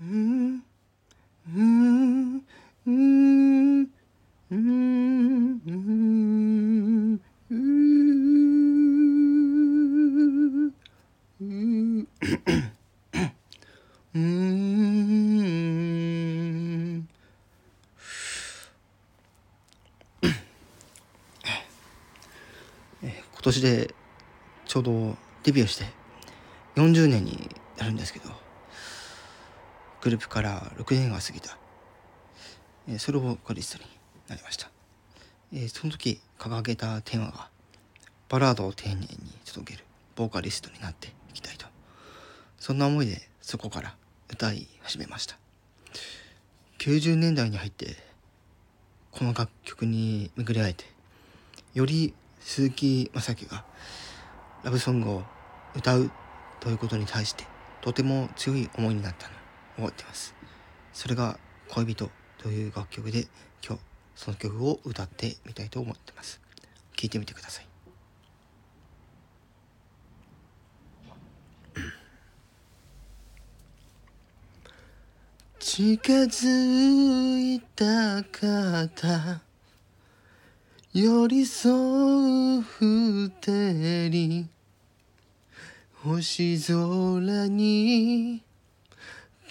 うんうんうんうんうんうん今年でちょうどデビューして40年になるんですけど。グループから6年が過ぎた。えソロボーカリストになりました。えその時掲げたテーマがバラードを丁寧に届けるボーカリストになっていきたいと。そんな思いでそこから歌い始めました。90年代に入ってこの楽曲に巡り会えてより鈴木雅樹がラブソングを歌うということに対してとても強い思いになったの。を覚えてます。それが恋人という楽曲で今日その曲を歌ってみたいと思ってます。聴いてみてください。近づいた方寄り添う二人星空に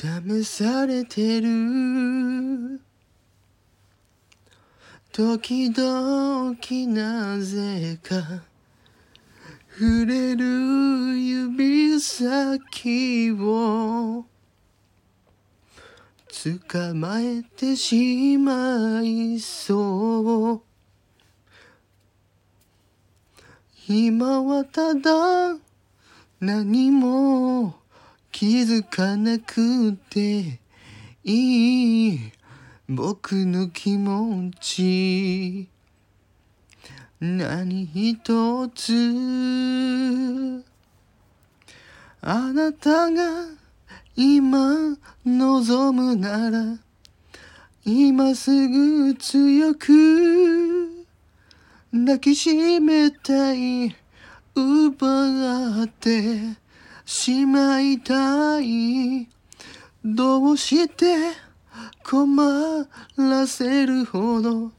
試されてる。時々なぜか触れる指先を捕まえてしまいそう。今はただ何も気づかなくていい僕の気持ち。何一つ。あなたが今望むなら今すぐ強く抱きしめたい奪ってしまいたいどうして困らせるほど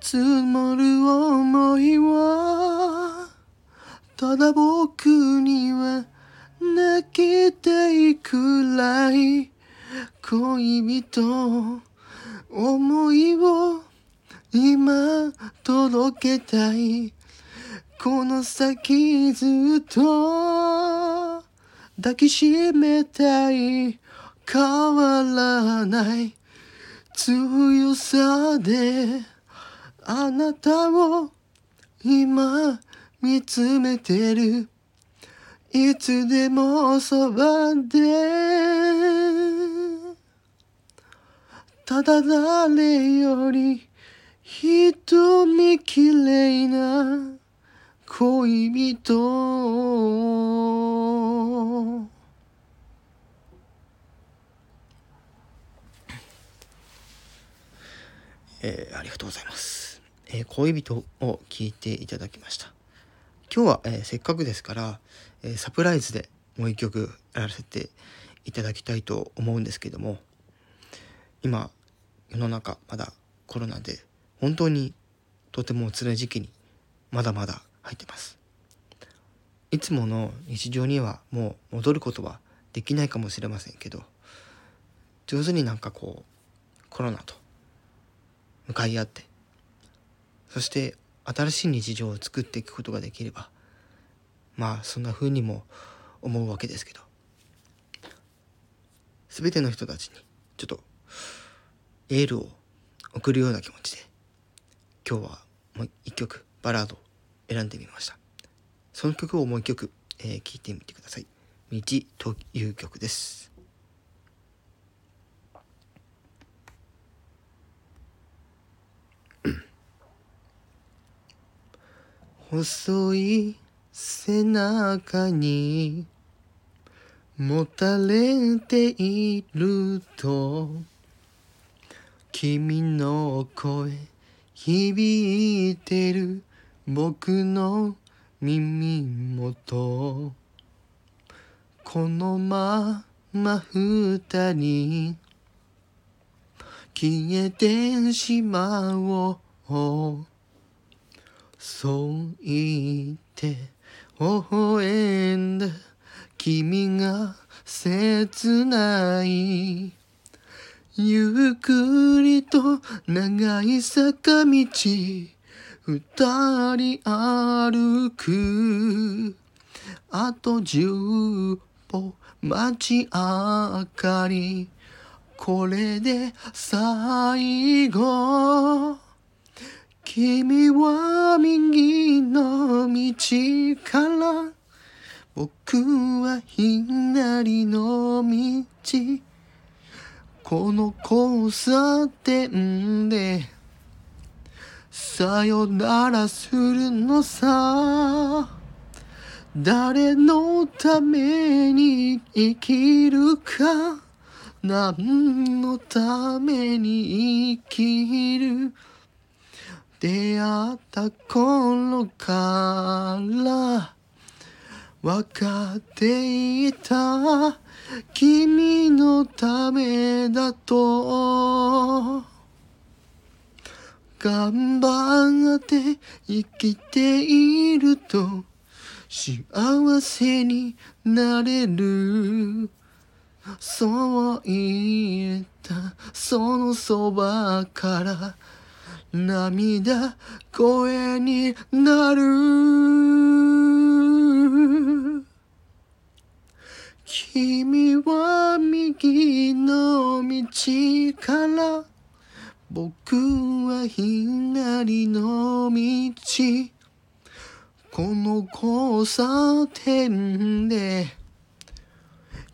積もる思いはただ僕には泣きたいくらい恋人思いを今届けたいこの先ずっと抱きしめたい変わらない。強さであなたを今見つめてる。いつでもそばで。ただ誰より瞳きれいな恋人。えー、ありがとうございます、えー、恋人を聞いていただきました。今日は、えー、せっかくですから、えサプライズでもう一曲やらせていただきたいと思うんですけども今世の中まだコロナで本当にとても辛い時期にまだまだ入ってます。いつもの日常にはもう戻ることはできないかもしれませんけど上手になんかこうコロナと向かい合ってそして新しい日常を作っていくことができればまあそんな風にも思うわけですけど全ての人たちにちょっとエールを送るような気持ちで今日はもう一曲バラードを選んでみました。その曲をもう一曲、えー、聴いてみてください「道」という曲です。細い背中にもたれていると君の声響いてる僕の耳元。このまま二人消えてしまおう。そう言って微笑んだ君が切ない。ゆっくりと長い坂道。二人歩く。あと十歩街明かり。これで最後。君は右の道から。僕は左の道。この交差点でさよならするのさ。誰のために生きるか。何のために生きる。出会った頃から。分かっていた。君のためだと。頑張って生きていると幸せになれる。そう言った。そのそばから涙声になる。君は右の道から僕は左の道。この交差点で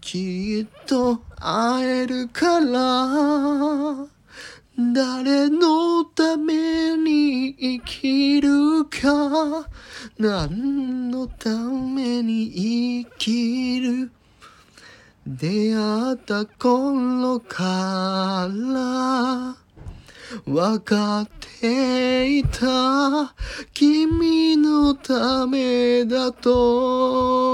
きっと会えるから誰のために生きるか何のために生きる出会った頃から。わかっていた。君のためだと。